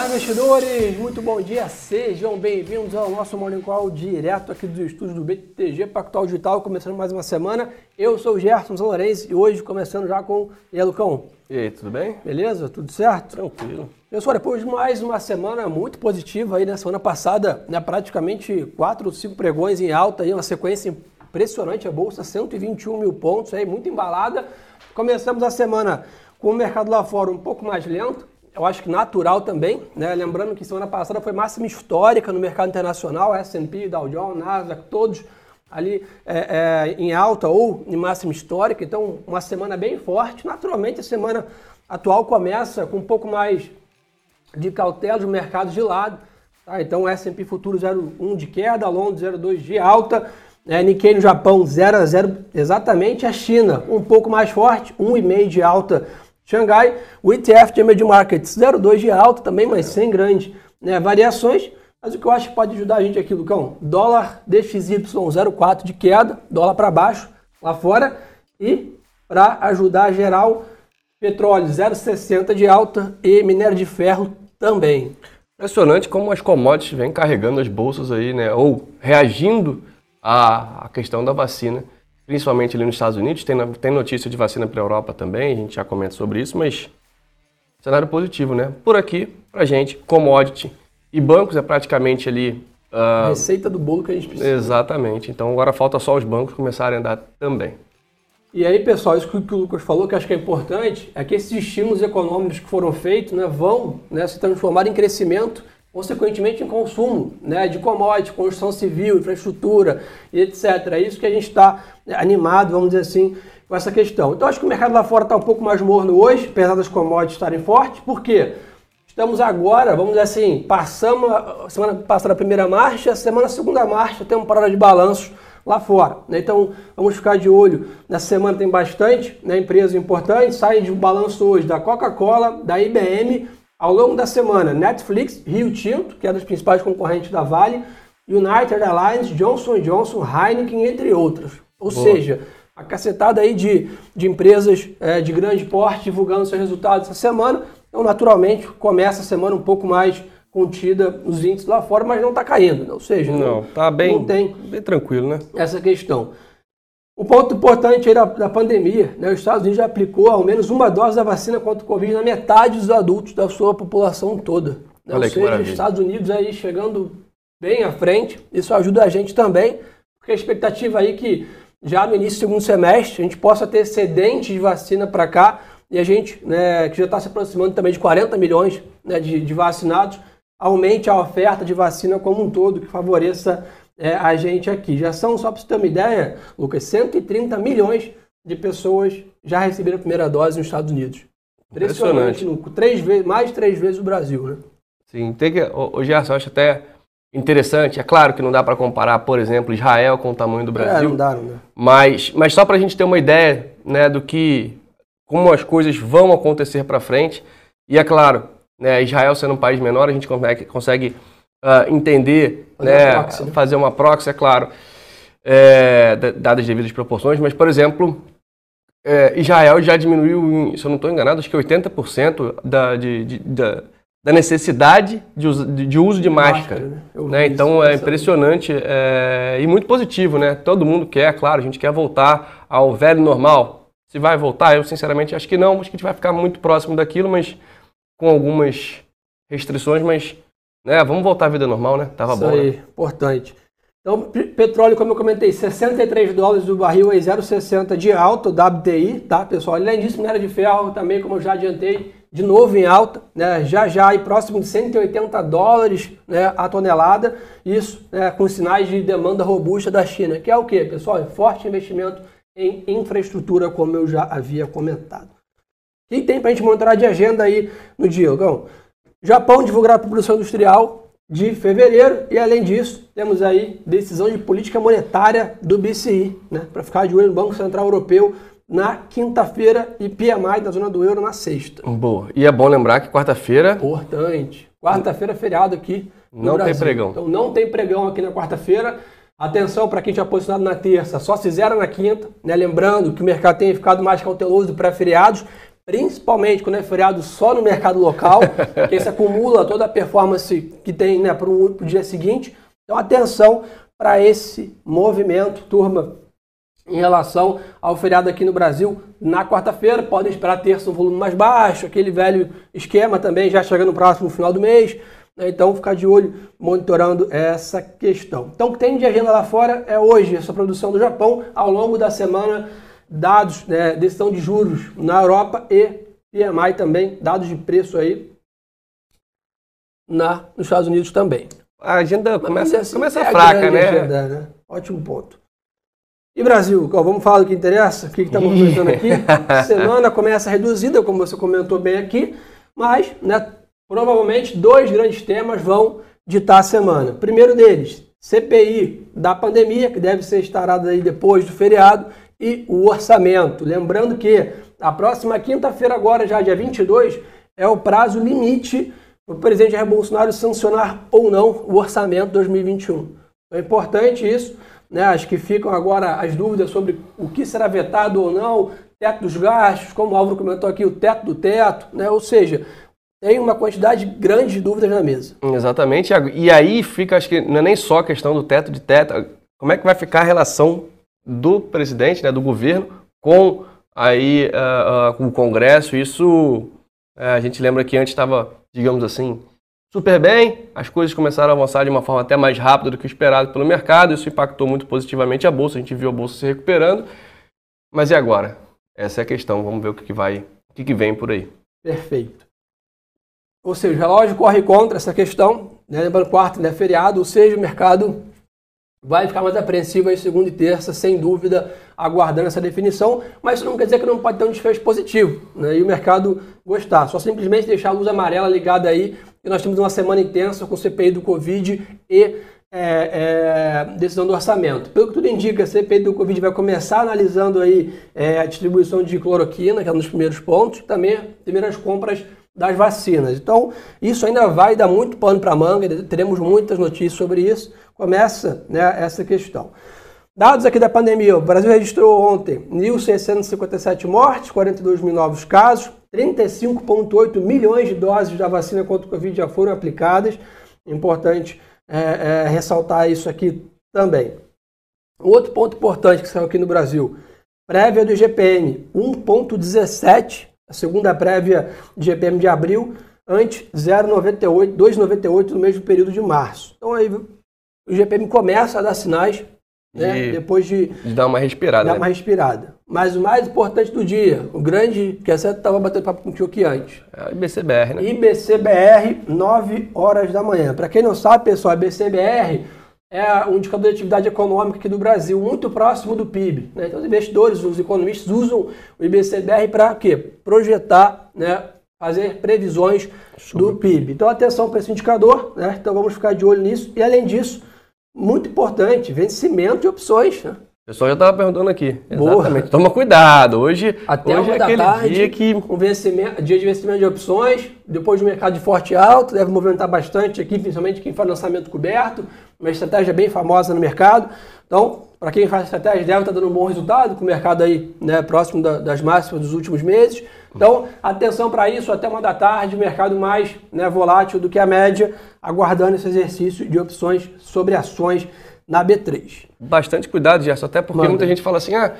Olá, investidores! Muito bom dia! Sejam bem-vindos ao nosso Morning Call direto aqui dos estúdios do BTG Pactual Digital, começando mais uma semana. Eu sou o Gerson Lourenço e hoje começando já com... E aí, Lucão? E aí, tudo bem? Beleza? Tudo certo? Tranquilo. Pessoal, depois de mais uma semana muito positiva aí, na né? semana passada, né, praticamente quatro ou cinco pregões em alta, aí, uma sequência impressionante, a Bolsa 121 mil pontos, aí, muito embalada. Começamos a semana com o mercado lá fora um pouco mais lento, eu acho que natural também, né? Lembrando que semana passada foi máxima histórica no mercado internacional, S&P, Dow Jones, Nasdaq, todos ali é, é, em alta ou em máxima histórica. Então, uma semana bem forte. Naturalmente, a semana atual começa com um pouco mais de cautela, os mercados de lado. Tá? Então, S&P Futuro 0,1 de queda, Londres 0,2 de alta. É, Nikkei no Japão 0 a 0 exatamente. A China um pouco mais forte, 1,5 de alta Xangai, o ETF de Emerging Markets 0,2 de alta também, mas sem grandes né, variações. Mas o que eu acho que pode ajudar a gente aqui, Lucão, dólar DXY 0,4 de queda, dólar para baixo lá fora. E para ajudar a geral, petróleo 0,60 de alta e minério de ferro também. Impressionante como as commodities vêm carregando as bolsas aí, né? Ou reagindo à, à questão da vacina principalmente ali nos Estados Unidos. Tem, tem notícia de vacina para a Europa também, a gente já comenta sobre isso, mas cenário positivo, né? Por aqui, para gente, commodity e bancos é praticamente ali. Uh... Receita do bolo que a gente precisa. Exatamente. Então agora falta só os bancos começarem a andar também. E aí, pessoal, isso que o Lucas falou, que acho que é importante, é que esses estímulos econômicos que foram feitos né, vão né, se transformar em crescimento consequentemente em consumo né, de commodities, construção civil, infraestrutura e etc. É isso que a gente está animado, vamos dizer assim, com essa questão. Então acho que o mercado lá fora está um pouco mais morno hoje, apesar das commodities estarem fortes, por quê? Estamos agora, vamos dizer assim, passamos a semana passada a primeira marcha, semana a segunda marcha, temporada de balanços lá fora. Né? Então vamos ficar de olho. Nessa semana tem bastante né, empresas importantes, sai de um balanço hoje da Coca-Cola, da IBM, ao longo da semana, Netflix, Rio Tinto, que é das principais concorrentes da Vale, United Airlines, Johnson Johnson, Heineken, entre outras. Ou Boa. seja, a cacetada aí de, de empresas é, de grande porte divulgando seus resultados essa semana. Então, naturalmente, começa a semana um pouco mais contida nos índices lá fora, mas não está caindo. Né? Ou seja, não, está bem, não tem bem tranquilo, né? Essa questão. O ponto importante aí da, da pandemia, né, os Estados Unidos já aplicou ao menos uma dose da vacina contra o Covid na metade dos adultos da sua população toda. Né? Ou seja, os Estados Unidos aí chegando bem à frente, isso ajuda a gente também, porque a expectativa aí é que já no início do segundo semestre a gente possa ter excedente de vacina para cá e a gente, né, que já está se aproximando também de 40 milhões né, de, de vacinados, aumente a oferta de vacina como um todo, que favoreça é, a gente aqui. Já são, só para você ter uma ideia, Lucas, 130 milhões de pessoas já receberam a primeira dose nos Estados Unidos. Impressionante. Três vezes, mais de três vezes o Brasil, né? Sim, tem que. O Gerson, eu acho até interessante. É claro que não dá para comparar, por exemplo, Israel com o tamanho do Brasil. É, não dá, não dá. Mas, mas só para a gente ter uma ideia né, do que. como as coisas vão acontecer para frente. E é claro, né, Israel sendo um país menor, a gente consegue, consegue uh, entender, fazer, né, uma proxy, né? fazer uma proxy, é claro, é, dadas as devidas proporções, mas, por exemplo, é, Israel já diminuiu, se eu não estou enganado, acho que 80% da, de, de, da, da necessidade de uso de, de, uso de máscara. máscara né? né? Então é impressionante é, e muito positivo, né? Todo mundo quer, claro, a gente quer voltar ao velho normal. Se vai voltar, eu sinceramente acho que não, acho que a gente vai ficar muito próximo daquilo, mas com algumas restrições, mas né, vamos voltar à vida normal, né? Tava Isso bom. Aí, né? importante. Então, petróleo, como eu comentei, 63 dólares do barril, 0,60 de alta, o WTI, tá, pessoal? Além disso, minério de ferro também, como eu já adiantei, de novo em alta, né? Já já aí próximo de 180 dólares né, a tonelada, isso né, com sinais de demanda robusta da China, que é o que, pessoal? Forte investimento em infraestrutura, como eu já havia comentado. O que tem para a gente monitorar de agenda aí no dia, Gão? Japão divulgará a produção industrial de fevereiro e, além disso, temos aí decisão de política monetária do BCI, né, para ficar de olho no Banco Central Europeu na quinta-feira e PMI da zona do euro na sexta. Boa. E é bom lembrar que quarta-feira. Importante. Quarta-feira é feriado aqui. não Brasil. tem pregão. Então não tem pregão aqui na quarta-feira. Atenção para quem tinha posicionado na terça, só se zera na quinta. Né? Lembrando que o mercado tem ficado mais cauteloso do pré-feriados principalmente quando é feriado só no mercado local, porque isso acumula toda a performance que tem né, para o dia seguinte. Então, atenção para esse movimento, turma, em relação ao feriado aqui no Brasil na quarta-feira. Podem esperar terça um volume mais baixo, aquele velho esquema também, já chegando no próximo final do mês. Né? Então, ficar de olho monitorando essa questão. Então, o que tem de agenda lá fora é hoje essa produção do Japão, ao longo da semana, dados, né, decisão de juros na Europa e PMI também, dados de preço aí na, nos Estados Unidos também. A agenda começa, assim, começa é fraca, né? Agenda, né? Ótimo ponto. E Brasil, vamos falar do que interessa? O que estamos comentando aqui? Semana começa reduzida, como você comentou bem aqui, mas né, provavelmente dois grandes temas vão ditar a semana. Primeiro deles, CPI da pandemia, que deve ser instalada aí depois do feriado, e o orçamento. Lembrando que a próxima quinta-feira, agora já dia 22, é o prazo limite para o presidente Jair Bolsonaro sancionar ou não o orçamento 2021. Então é importante isso. Né? Acho que ficam agora as dúvidas sobre o que será vetado ou não, teto dos gastos, como o Álvaro comentou aqui, o teto do teto, né? ou seja, tem uma quantidade grande de dúvidas na mesa. Exatamente, e aí fica, acho que não é nem só a questão do teto de teto, como é que vai ficar a relação do presidente, né, do governo, com aí uh, uh, o Congresso. Isso uh, a gente lembra que antes estava, digamos assim, super bem, as coisas começaram a avançar de uma forma até mais rápida do que esperado pelo mercado, isso impactou muito positivamente a bolsa, a gente viu a bolsa se recuperando. Mas e agora? Essa é a questão, vamos ver o que, que vai, o que, que vem por aí. Perfeito. Ou seja, o relógio corre contra essa questão, né? lembrando quarto, né? feriado, ou seja, o mercado vai ficar mais apreensivo aí segunda e terça, sem dúvida, aguardando essa definição, mas isso não quer dizer que não pode ter um desfecho positivo, né? E o mercado gostar. Só simplesmente deixar a luz amarela ligada aí, que nós temos uma semana intensa com CPI do Covid e é, é, decisão do orçamento. Pelo que tudo indica, a CPI do Covid vai começar analisando aí é, a distribuição de cloroquina, que é um dos primeiros pontos, também primeiras compras das vacinas. Então, isso ainda vai dar muito pano para manga, teremos muitas notícias sobre isso. Começa né, essa questão. Dados aqui da pandemia, o Brasil registrou ontem 1.657 mortes, 42 mil novos casos, 35,8 milhões de doses da vacina contra o Covid já foram aplicadas. Importante é, é, ressaltar isso aqui também. Outro ponto importante que saiu aqui no Brasil, prévia do GPM, 1,17 a segunda prévia de GPM de abril, ante 0,98, 2,98 no mesmo período de março. Então aí o GPM começa a dar sinais, né, de, depois de, de, dar uma respirada. Dar né? uma respirada. Mas o mais importante do dia, o grande, que essa estava batendo papo contigo aqui antes. É o IBCBR, né? IBCBR, 9 horas da manhã. Para quem não sabe, pessoal, IBCBR é um indicador de atividade econômica aqui do Brasil, muito próximo do PIB. Né? Então, os investidores, os economistas usam o IBCBR para quê? Projetar, né? fazer previsões do PIB. Então, atenção para esse indicador, né? então vamos ficar de olho nisso. E, além disso, muito importante, vencimento de opções. Né? O pessoal já estava perguntando aqui. Boa. Exatamente. Toma cuidado. Hoje, Até hoje é aquele tarde, dia que. Um vencimento, dia de vencimento de opções, depois do mercado de forte alto, deve movimentar bastante aqui, principalmente quem faz lançamento coberto uma estratégia bem famosa no mercado. Então, para quem faz estratégia, deve estar dando um bom resultado, com o mercado aí né, próximo da, das máximas dos últimos meses. Então, atenção para isso, até uma da tarde, mercado mais né, volátil do que a média, aguardando esse exercício de opções sobre ações na B3. Bastante cuidado, Gerson, até porque Manda. muita gente fala assim, ah,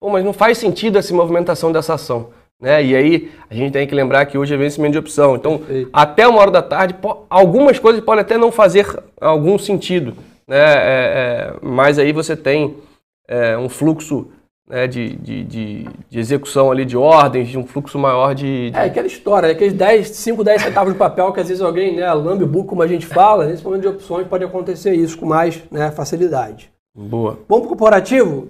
pô, mas não faz sentido essa movimentação dessa ação. Né? E aí a gente tem que lembrar que hoje é vencimento de opção. Então, Perfeito. até uma hora da tarde, algumas coisas podem até não fazer algum sentido. Né? É, é, mas aí você tem é, um fluxo né, de, de, de, de, execução ali de ordens, de um fluxo maior de, de... É aquela história, aqueles 10, 5, 10 centavos de papel que às vezes alguém, né, lambe o buco, como a gente fala, nesse momento de opções pode acontecer isso com mais né, facilidade. Boa. Vamos para o corporativo?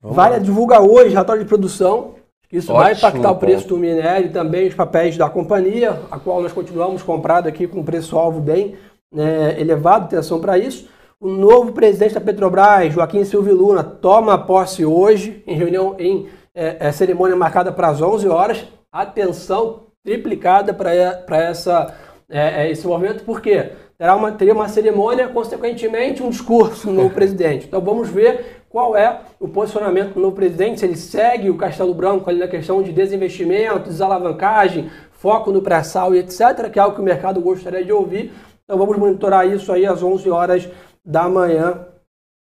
Vamos vale divulgar hoje relatório de produção, isso Ótimo, vai impactar o preço do minério e também os papéis da companhia, a qual nós continuamos comprado aqui com preço-alvo bem né, elevado, atenção para isso. O novo presidente da Petrobras, Joaquim Silvio Luna, toma posse hoje, em reunião, em é, é, cerimônia marcada para as 11 horas. Atenção triplicada para essa, é, é, esse movimento, por quê? terá uma, teria uma cerimônia, consequentemente um discurso no presidente. Então vamos ver qual é o posicionamento do novo presidente, se ele segue o Castelo Branco ali na questão de desinvestimento, desalavancagem, foco no pré-sal e etc., que é algo que o mercado gostaria de ouvir. Então vamos monitorar isso aí às 11 horas da manhã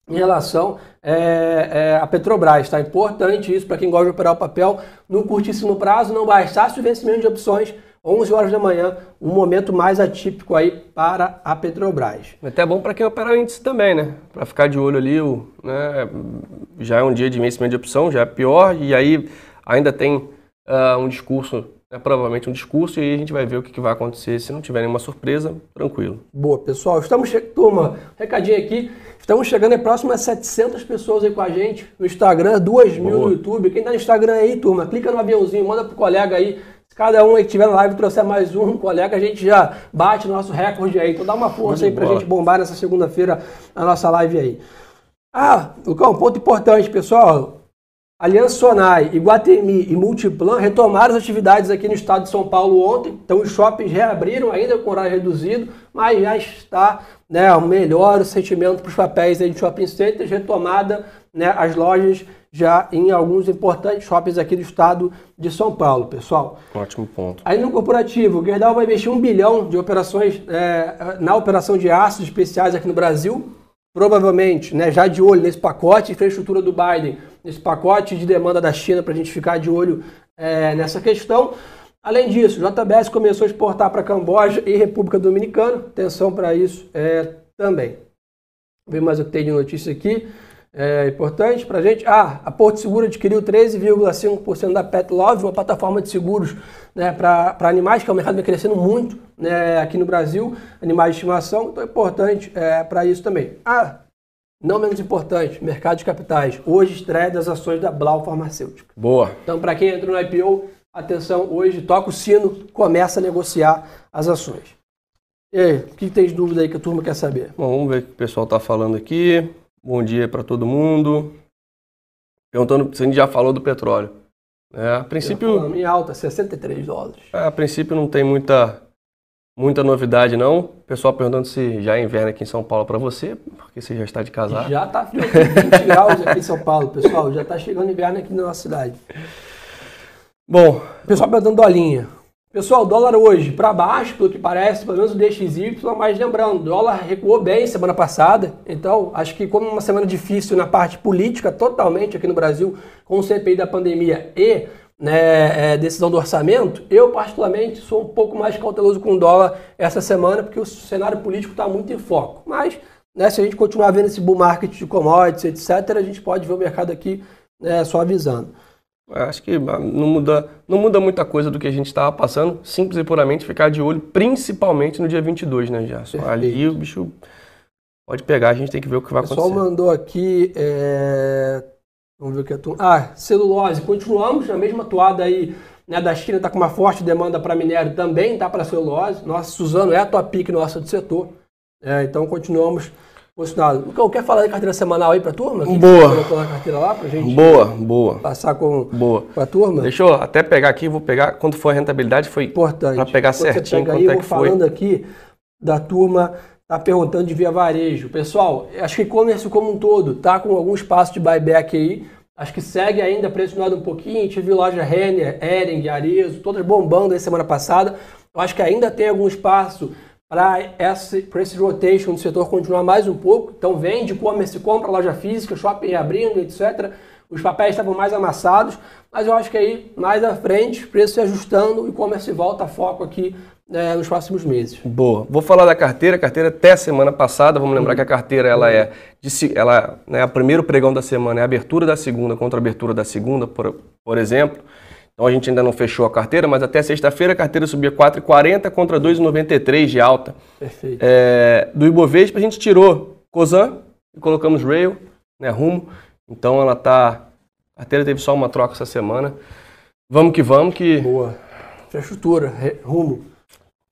em relação é, é, à Petrobras. Tá importante isso para quem gosta de operar o papel no curtíssimo prazo, não bastasse o vencimento de opções 11 horas da manhã, um momento mais atípico aí para a Petrobras. Até bom para quem opera índice também, né? Para ficar de olho ali, o, né? já é um dia de vencimento de opção, já é pior, e aí ainda tem uh, um discurso, né? provavelmente um discurso, e aí a gente vai ver o que, vai acontecer. Se não tiver nenhuma surpresa, tranquilo. Boa, pessoal. Estamos, turma, recadinho aqui. Estamos chegando em próximo a 700 pessoas aí com a gente no Instagram, 2 mil no YouTube. Quem tá no Instagram aí, turma, clica no aviãozinho, manda pro colega aí Cada um que estiver na live trouxer mais um colega, a gente já bate nosso recorde aí. Então dá uma força aí pra bola. gente bombar nessa segunda-feira a nossa live aí. Ah, Lucão, ponto importante, pessoal. Aliança Sonai, Iguatemi e Multiplan retomaram as atividades aqui no estado de São Paulo ontem. Então os shoppings reabriram, ainda com horário reduzido, mas já está né, o melhor sentimento para os papéis aí de shopping centers, retomada né, as lojas já em alguns importantes shoppings aqui do estado de São Paulo, pessoal. Ótimo ponto. Aí no corporativo, o Gerdau vai investir um bilhão de operações é, na operação de aços especiais aqui no Brasil, provavelmente né, já de olho nesse pacote infraestrutura do Biden, nesse pacote de demanda da China para a gente ficar de olho é, nessa questão. Além disso, o JBS começou a exportar para Camboja e República Dominicana. Atenção para isso é, também. Vamos ver mais o que tem de notícia aqui é, importante para a gente. Ah, a Porto Seguro adquiriu 13,5% da Pet Love, uma plataforma de seguros né, para animais, que é um mercado que crescendo muito né, aqui no Brasil, animais de estimação, então é importante é, para isso também. Ah, não menos importante, mercado de capitais. Hoje estreia das ações da Blau Farmacêutica. Boa. Então, para quem entrou no IPO, atenção, hoje toca o sino, começa a negociar as ações. E aí, o que tem de dúvida aí que a turma quer saber? Bom, vamos ver o que o pessoal está falando aqui. Bom dia para todo mundo. Perguntando se a gente já falou do petróleo. É, a princípio. Em alta, 63 dólares. É, a princípio não tem muita, muita novidade, não. Pessoal perguntando se já é inverno aqui em São Paulo para você, porque você já está de casar. Já está frio, 20 graus aqui em São Paulo, pessoal. Já está chegando inverno aqui na nossa cidade. Bom. Pessoal perguntando dolinha. Pessoal, dólar hoje para baixo, pelo que parece, pelo menos o DXY, mas lembrando, dólar recuou bem semana passada, então acho que como uma semana difícil na parte política, totalmente aqui no Brasil, com o CPI da pandemia e né, é, decisão do orçamento, eu particularmente sou um pouco mais cauteloso com o dólar essa semana, porque o cenário político está muito em foco. Mas né, se a gente continuar vendo esse bull market de commodities, etc., a gente pode ver o mercado aqui né, suavizando. Acho que ah, não muda, não muda muita coisa do que a gente estava passando, simples e puramente ficar de olho, principalmente no dia 22, né, Gerson? Ali o bicho pode pegar, a gente tem que ver o que vai acontecer. O pessoal mandou aqui, é... vamos ver o que é tu... Ah, celulose, continuamos na mesma toada aí, né, da China está com uma forte demanda para minério também, tá para celulose. Nossa, Suzano é a tua pique nossa do setor, é, então continuamos Posicionado. Lucão, quer falar da carteira semanal aí para a turma? Que boa. Na carteira lá para gente. Boa, boa. Passar com, boa. com a turma? Deixa eu até pegar aqui, vou pegar quanto foi a rentabilidade, foi importante. Para pegar Quando certinho pega quanto aí, é que foi. falando aqui da turma tá perguntando de via varejo. Pessoal, acho que e-commerce como um todo tá com algum espaço de buyback aí. Acho que segue ainda pressionado um pouquinho. A gente viu loja Renner, Ering, Arezo, todas bombando aí semana passada. Eu acho que ainda tem algum espaço para esse, esse rotation do setor continuar mais um pouco. Então vende, e-commerce, compra, loja física, shopping abrindo, etc. Os papéis estavam mais amassados, mas eu acho que aí mais à frente, preço se ajustando, o e-commerce volta a foco aqui é, nos próximos meses. Boa. Vou falar da carteira. A carteira até semana passada, vamos lembrar uhum. que a carteira ela é de, ela, né, o primeiro pregão da semana é a abertura da segunda contra a abertura da segunda, por, por exemplo. Então a gente ainda não fechou a carteira, mas até sexta-feira a carteira subia 4,40 contra 2,93 de alta. Perfeito. É, do Ibovespa a gente tirou Cosan e colocamos Rail, né, Rumo. Então ela tá. A carteira teve só uma troca essa semana. Vamos que vamos que. Boa. Infraestrutura, rumo.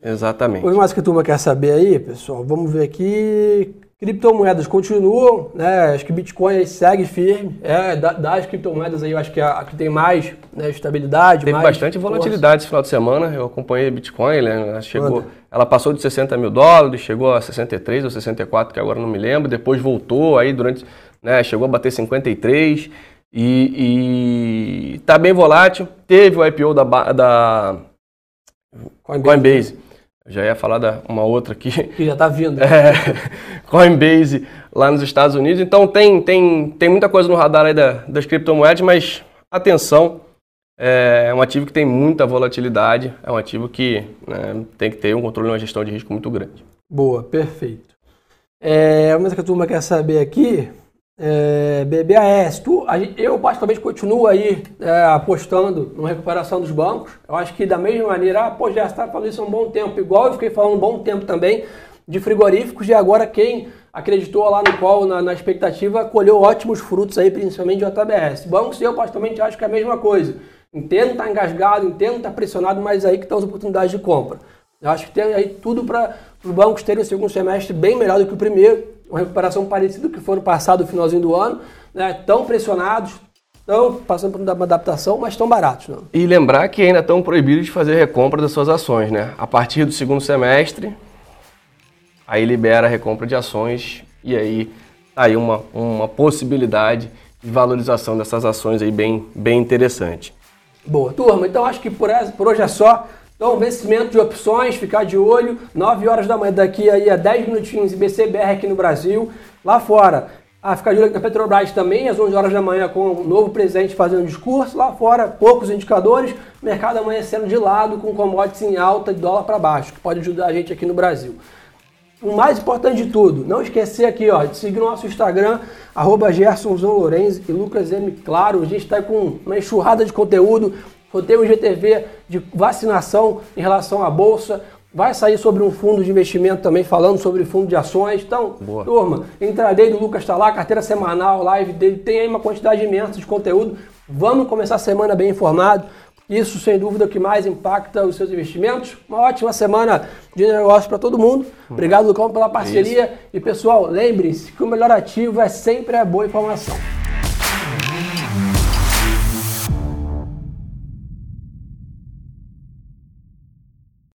Exatamente. Coisa mais que a turma quer saber aí, pessoal, vamos ver aqui. Criptomoedas continuam, né? Acho que Bitcoin segue firme. É, das criptomoedas aí, eu acho que é a, a que tem mais né, estabilidade. Teve mais bastante força. volatilidade esse final de semana. Eu acompanhei Bitcoin, né? ela, chegou, ela passou de 60 mil dólares, chegou a 63 ou 64, que agora não me lembro. Depois voltou aí durante, né? Chegou a bater 53 e, e tá bem volátil. Teve o IPO da, da Coinbase. Coinbase já ia falar da uma outra aqui. Que já está vindo. É, Coinbase lá nos Estados Unidos. Então tem, tem, tem muita coisa no radar aí da, das criptomoedas, mas atenção, é um ativo que tem muita volatilidade, é um ativo que né, tem que ter um controle e uma gestão de risco muito grande. Boa, perfeito. É, uma coisa que a turma quer saber aqui é, BBAS, tu, eu particularmente continuo aí é, apostando na recuperação dos bancos. Eu acho que da mesma maneira, ah, pô, já está falando isso há um bom tempo, igual eu fiquei falando um bom tempo também de frigoríficos e agora quem acreditou lá no qual, na, na expectativa, colheu ótimos frutos aí, principalmente de JBS. Bancos, eu particularmente acho que é a mesma coisa. Entendo tá engasgado, entendo tá pressionado, mas aí que estão as oportunidades de compra. Eu acho que tem aí tudo para os bancos terem o segundo semestre bem melhor do que o primeiro uma recuperação parecida com que foi no passado, no finalzinho do ano, né? tão pressionados, estão passando por uma adaptação, mas estão baratos. Não? E lembrar que ainda estão proibidos de fazer recompra das suas ações. Né? A partir do segundo semestre, aí libera a recompra de ações e aí tá aí uma, uma possibilidade de valorização dessas ações aí bem, bem interessante. Boa, turma. Então acho que por, por hoje é só. Então, vencimento de opções, ficar de olho, 9 horas da manhã, daqui aí a 10 minutinhos, IBCBR aqui no Brasil. Lá fora, a ficar de olho na Petrobras também, às 11 horas da manhã, com o novo presidente fazendo discurso. Lá fora, poucos indicadores, mercado amanhecendo de lado, com commodities em alta, de dólar para baixo, que pode ajudar a gente aqui no Brasil. O mais importante de tudo, não esquecer aqui ó, de seguir nosso Instagram, arroba e Lucas M. Claro. A gente está com uma enxurrada de conteúdo Sorteio GTV de vacinação em relação à Bolsa. Vai sair sobre um fundo de investimento também, falando sobre fundo de ações. Então, Boa. turma, intraday do Lucas está lá, carteira semanal, live dele, tem aí uma quantidade imensa de conteúdo. Vamos começar a semana bem informado. Isso, sem dúvida, é o que mais impacta os seus investimentos. Uma ótima semana de negócio para todo mundo. Obrigado, Lucão, pela parceria. Isso. E, pessoal, lembre-se que o melhor ativo é sempre a boa informação.